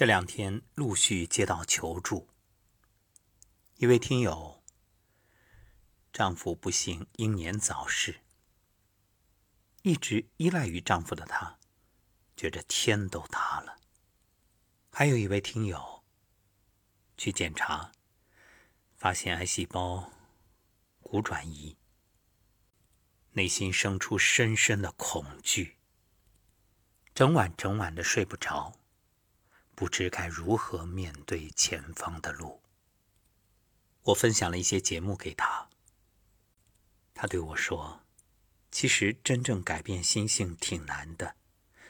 这两天陆续接到求助，一位听友丈夫不幸英年早逝，一直依赖于丈夫的她，觉着天都塌了。还有一位听友去检查，发现癌细胞骨转移，内心生出深深的恐惧，整晚整晚的睡不着。不知该如何面对前方的路。我分享了一些节目给他，他对我说：“其实真正改变心性挺难的，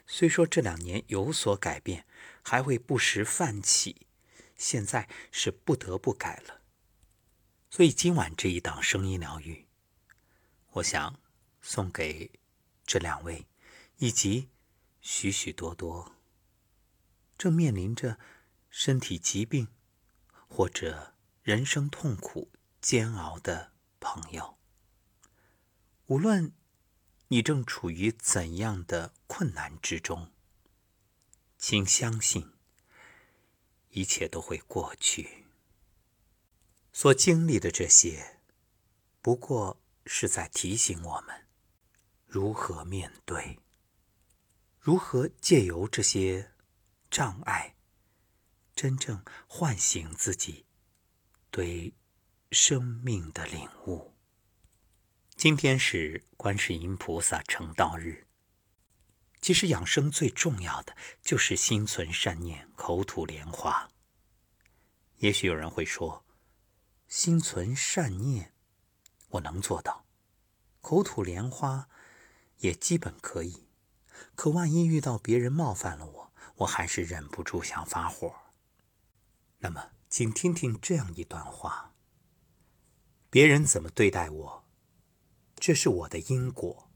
虽说这两年有所改变，还会不时泛起，现在是不得不改了。所以今晚这一档声音疗愈，我想送给这两位，以及许许多多。”正面临着身体疾病或者人生痛苦煎熬的朋友，无论你正处于怎样的困难之中，请相信一切都会过去。所经历的这些，不过是在提醒我们如何面对，如何借由这些。障碍，真正唤醒自己对生命的领悟。今天是观世音菩萨成道日。其实养生最重要的就是心存善念，口吐莲花。也许有人会说，心存善念我能做到，口吐莲花也基本可以。可万一遇到别人冒犯了我？我还是忍不住想发火。那么，请听听这样一段话：别人怎么对待我，这是我的因果；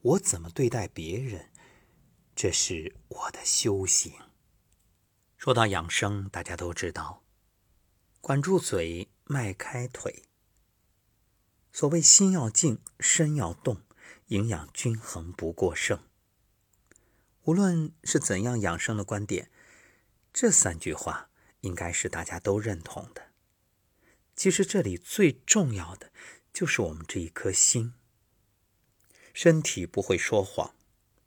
我怎么对待别人，这是我的修行。说到养生，大家都知道，管住嘴，迈开腿。所谓心要静，身要动，营养均衡不过剩。无论是怎样养生的观点，这三句话应该是大家都认同的。其实这里最重要的就是我们这一颗心。身体不会说谎，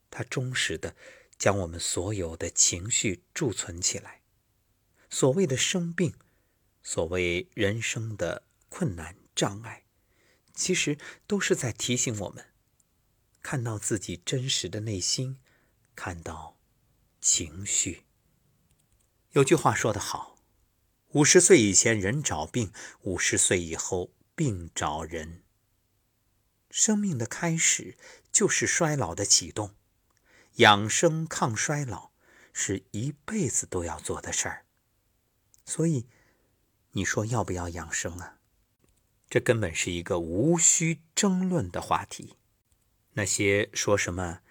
它忠实的将我们所有的情绪贮存起来。所谓的生病，所谓人生的困难障碍，其实都是在提醒我们，看到自己真实的内心。看到情绪，有句话说得好：“五十岁以前人找病，五十岁以后病找人。”生命的开始就是衰老的启动，养生抗衰老是一辈子都要做的事儿。所以，你说要不要养生啊？这根本是一个无需争论的话题。那些说什么？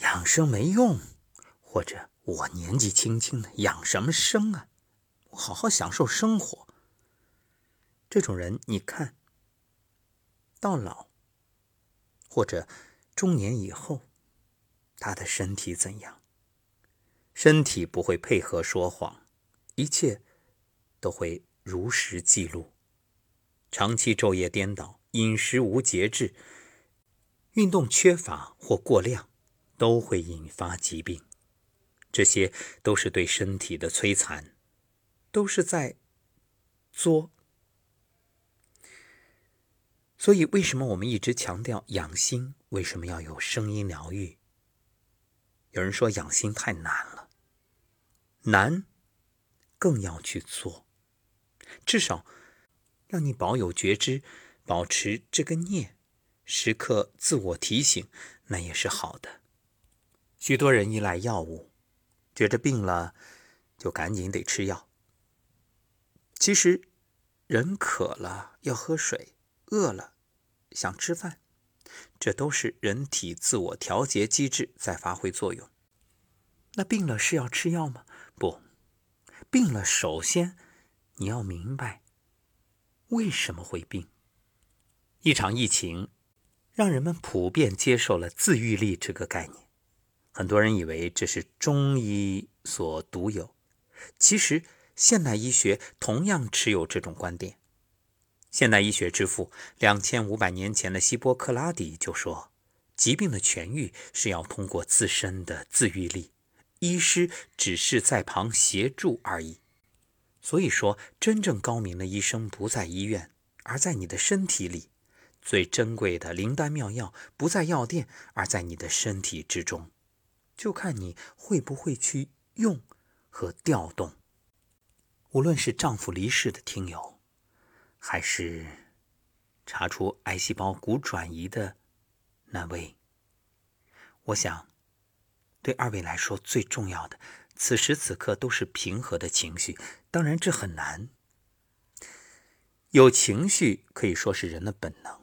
养生没用，或者我年纪轻轻的养什么生啊？我好好享受生活。这种人，你看到老或者中年以后，他的身体怎样？身体不会配合说谎，一切都会如实记录。长期昼夜颠倒，饮食无节制，运动缺乏或过量。都会引发疾病，这些都是对身体的摧残，都是在作。所以，为什么我们一直强调养心？为什么要有声音疗愈？有人说养心太难了，难，更要去做，至少让你保有觉知，保持这个念，时刻自我提醒，那也是好的。许多人依赖药物，觉着病了就赶紧得吃药。其实，人渴了要喝水，饿了想吃饭，这都是人体自我调节机制在发挥作用。那病了是要吃药吗？不，病了首先你要明白为什么会病。一场疫情让人们普遍接受了自愈力这个概念。很多人以为这是中医所独有，其实现代医学同样持有这种观点。现代医学之父两千五百年前的希波克拉底就说：“疾病的痊愈是要通过自身的自愈力，医师只是在旁协助而已。”所以说，真正高明的医生不在医院，而在你的身体里；最珍贵的灵丹妙药不在药店，而在你的身体之中。就看你会不会去用和调动。无论是丈夫离世的听友，还是查出癌细胞骨转移的那位，我想，对二位来说最重要的，此时此刻都是平和的情绪。当然，这很难。有情绪可以说是人的本能，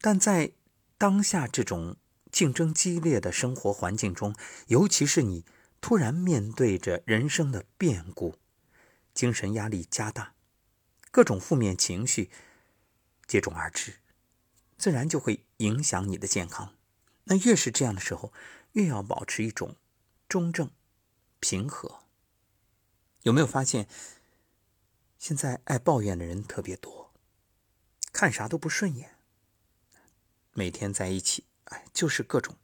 但在当下这种竞争激烈的生活环境中，尤其是你突然面对着人生的变故，精神压力加大，各种负面情绪接踵而至，自然就会影响你的健康。那越是这样的时候，越要保持一种中正、平和。有没有发现，现在爱抱怨的人特别多，看啥都不顺眼，每天在一起，就是各种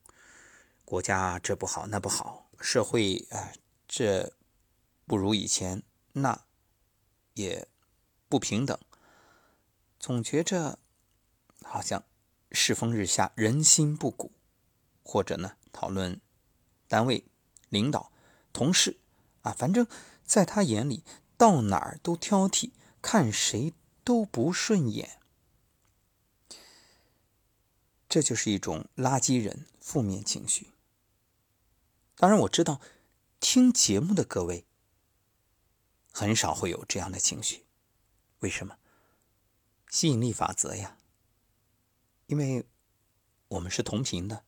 国家这不好那不好，社会啊这不如以前，那也不平等，总觉着好像世风日下，人心不古，或者呢讨论单位领导、同事啊，反正。在他眼里，到哪儿都挑剔，看谁都不顺眼。这就是一种垃圾人负面情绪。当然，我知道听节目的各位很少会有这样的情绪。为什么？吸引力法则呀。因为我们是同频的，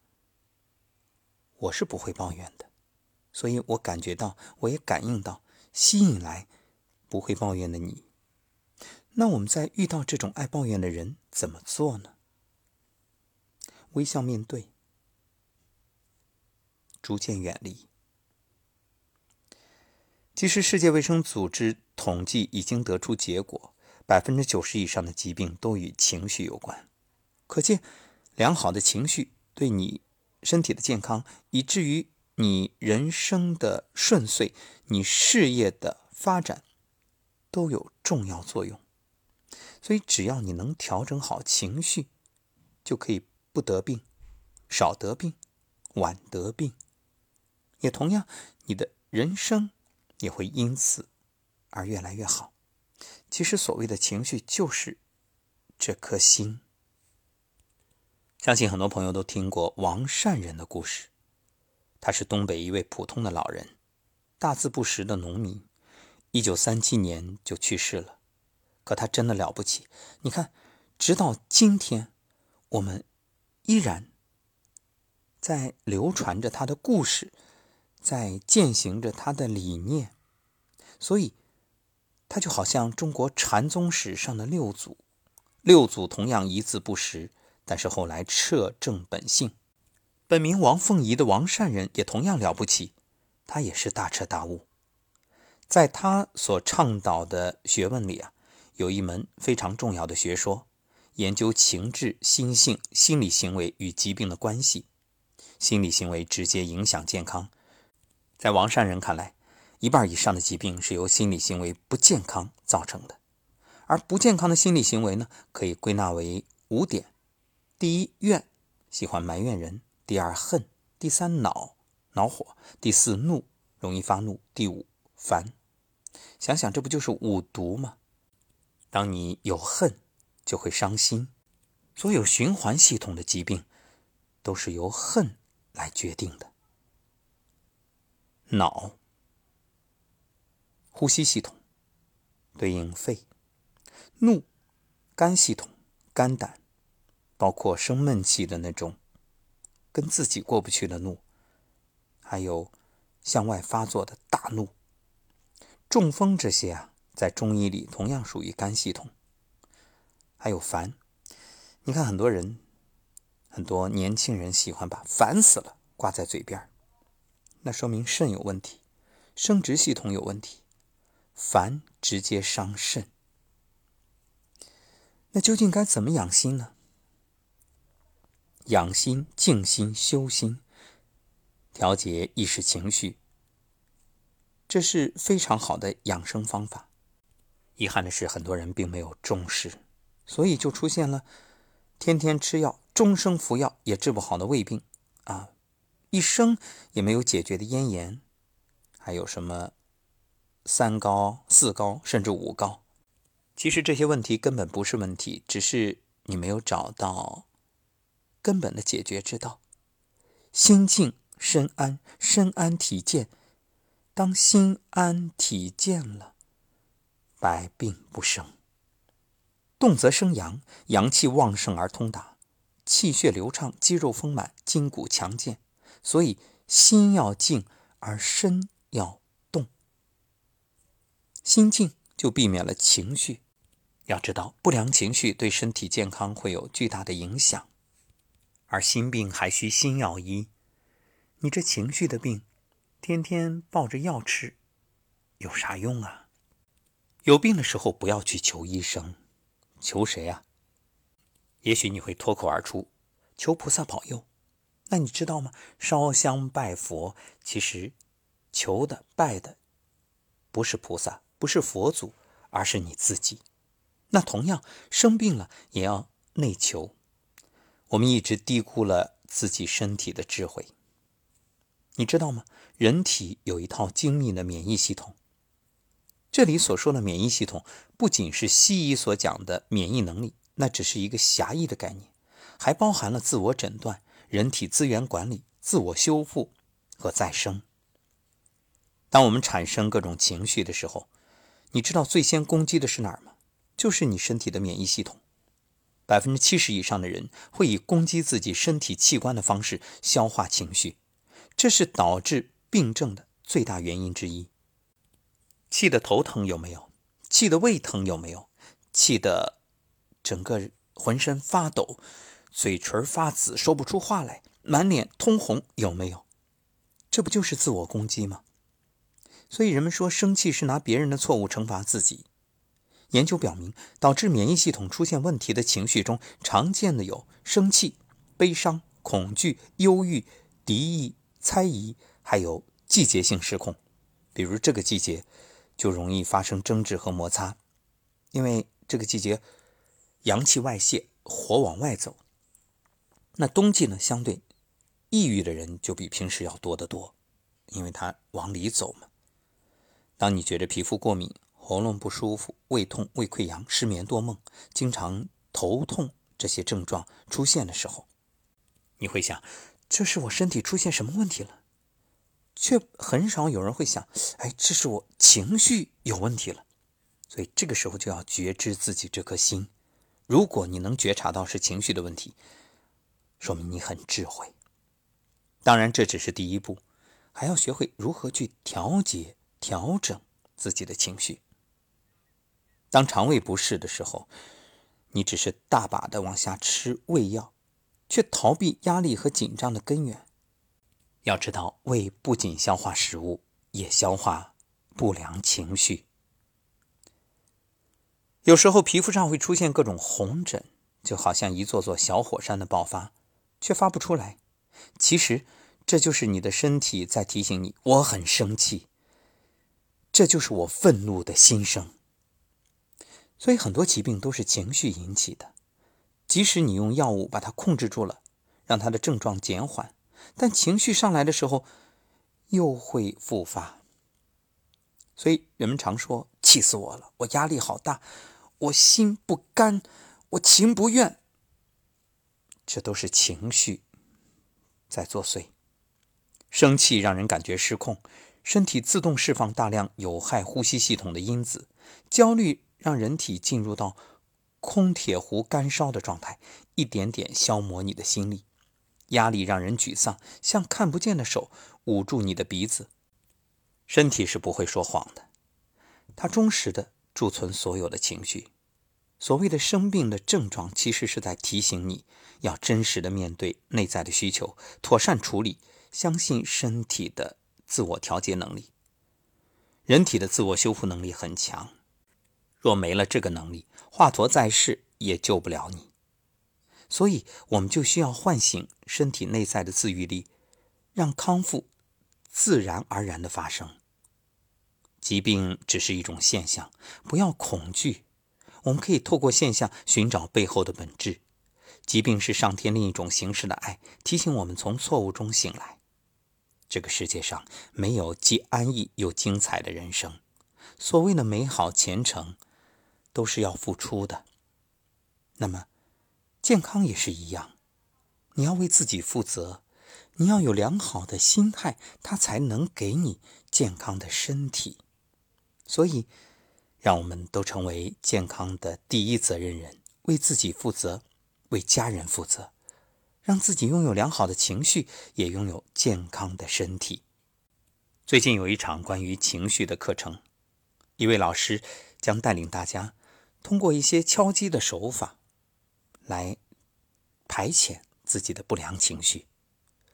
我是不会抱怨的，所以我感觉到，我也感应到。吸引来不会抱怨的你，那我们在遇到这种爱抱怨的人怎么做呢？微笑面对，逐渐远离。其实，世界卫生组织统计已经得出结果，百分之九十以上的疾病都与情绪有关。可见，良好的情绪对你身体的健康，以至于。你人生的顺遂，你事业的发展，都有重要作用。所以，只要你能调整好情绪，就可以不得病，少得病，晚得病。也同样，你的人生也会因此而越来越好。其实，所谓的情绪，就是这颗心。相信很多朋友都听过王善人的故事。他是东北一位普通的老人，大字不识的农民，一九三七年就去世了。可他真的了不起，你看，直到今天，我们依然在流传着他的故事，在践行着他的理念。所以，他就好像中国禅宗史上的六祖，六祖同样一字不识，但是后来彻正本性。本名王凤仪的王善人也同样了不起，他也是大彻大悟。在他所倡导的学问里啊，有一门非常重要的学说，研究情志、心性、心理行为与疾病的关系。心理行为直接影响健康。在王善人看来，一半以上的疾病是由心理行为不健康造成的。而不健康的心理行为呢，可以归纳为五点：第一，怨，喜欢埋怨人。第二恨，第三恼恼火，第四怒容易发怒，第五烦。想想这不就是五毒吗？当你有恨，就会伤心。所有循环系统的疾病都是由恨来决定的。脑，呼吸系统对应肺；怒，肝系统，肝胆，包括生闷气的那种。跟自己过不去的怒，还有向外发作的大怒、中风这些啊，在中医里同样属于肝系统。还有烦，你看很多人，很多年轻人喜欢把“烦死了”挂在嘴边那说明肾有问题，生殖系统有问题。烦直接伤肾。那究竟该怎么养心呢？养心、静心、修心，调节意识情绪，这是非常好的养生方法。遗憾的是，很多人并没有重视，所以就出现了天天吃药、终生服药也治不好的胃病啊，一生也没有解决的咽炎，还有什么三高、四高，甚至五高。其实这些问题根本不是问题，只是你没有找到。根本的解决之道，心静身安，身安体健。当心安体健了，百病不生。动则生阳，阳气旺盛而通达，气血流畅，肌肉丰满，筋骨强健。所以心要静，而身要动。心静就避免了情绪。要知道，不良情绪对身体健康会有巨大的影响。而心病还需心药医，你这情绪的病，天天抱着药吃，有啥用啊？有病的时候不要去求医生，求谁啊？也许你会脱口而出，求菩萨保佑。那你知道吗？烧香拜佛，其实求的拜的不是菩萨，不是佛祖，而是你自己。那同样生病了也要内求。我们一直低估了自己身体的智慧，你知道吗？人体有一套精密的免疫系统。这里所说的免疫系统，不仅是西医所讲的免疫能力，那只是一个狭义的概念，还包含了自我诊断、人体资源管理、自我修复和再生。当我们产生各种情绪的时候，你知道最先攻击的是哪儿吗？就是你身体的免疫系统。百分之七十以上的人会以攻击自己身体器官的方式消化情绪，这是导致病症的最大原因之一。气得头疼有没有？气得胃疼有没有？气得整个浑身发抖，嘴唇发紫，说不出话来，满脸通红有没有？这不就是自我攻击吗？所以人们说，生气是拿别人的错误惩罚自己。研究表明，导致免疫系统出现问题的情绪中，常见的有生气、悲伤、恐惧、忧郁、敌意、猜疑，还有季节性失控。比如这个季节，就容易发生争执和摩擦，因为这个季节阳气外泄，火往外走。那冬季呢，相对抑郁的人就比平时要多得多，因为他往里走嘛。当你觉得皮肤过敏，喉咙不舒服、胃痛、胃溃疡、失眠多梦、经常头痛这些症状出现的时候，你会想，这是我身体出现什么问题了？却很少有人会想，哎，这是我情绪有问题了。所以这个时候就要觉知自己这颗心。如果你能觉察到是情绪的问题，说明你很智慧。当然，这只是第一步，还要学会如何去调节、调整自己的情绪。当肠胃不适的时候，你只是大把的往下吃胃药，却逃避压力和紧张的根源。要知道，胃不仅消化食物，也消化不良情绪。有时候皮肤上会出现各种红疹，就好像一座座小火山的爆发，却发不出来。其实，这就是你的身体在提醒你：我很生气。这就是我愤怒的心声。所以很多疾病都是情绪引起的，即使你用药物把它控制住了，让它的症状减缓，但情绪上来的时候又会复发。所以人们常说：“气死我了，我压力好大，我心不甘，我情不愿。”这都是情绪在作祟。生气让人感觉失控，身体自动释放大量有害呼吸系统的因子，焦虑。让人体进入到空铁壶干烧的状态，一点点消磨你的心力；压力让人沮丧，像看不见的手捂住你的鼻子。身体是不会说谎的，它忠实的贮存所有的情绪。所谓的生病的症状，其实是在提醒你要真实的面对内在的需求，妥善处理，相信身体的自我调节能力。人体的自我修复能力很强，若没了这个能力，华佗在世也救不了你。所以，我们就需要唤醒身体内在的自愈力，让康复自然而然的发生。疾病只是一种现象，不要恐惧。我们可以透过现象寻找背后的本质。疾病是上天另一种形式的爱，提醒我们从错误中醒来。这个世界上没有既安逸又精彩的人生，所谓的美好前程，都是要付出的。那么，健康也是一样，你要为自己负责，你要有良好的心态，它才能给你健康的身体。所以，让我们都成为健康的第一责任人，为自己负责，为家人负责。让自己拥有良好的情绪，也拥有健康的身体。最近有一场关于情绪的课程，一位老师将带领大家通过一些敲击的手法来排遣自己的不良情绪。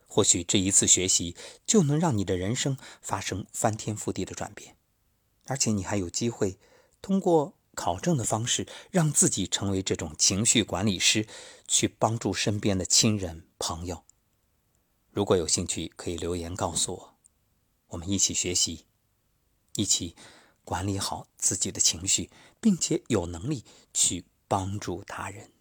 或许这一次学习就能让你的人生发生翻天覆地的转变，而且你还有机会通过。考证的方式，让自己成为这种情绪管理师，去帮助身边的亲人朋友。如果有兴趣，可以留言告诉我，我们一起学习，一起管理好自己的情绪，并且有能力去帮助他人。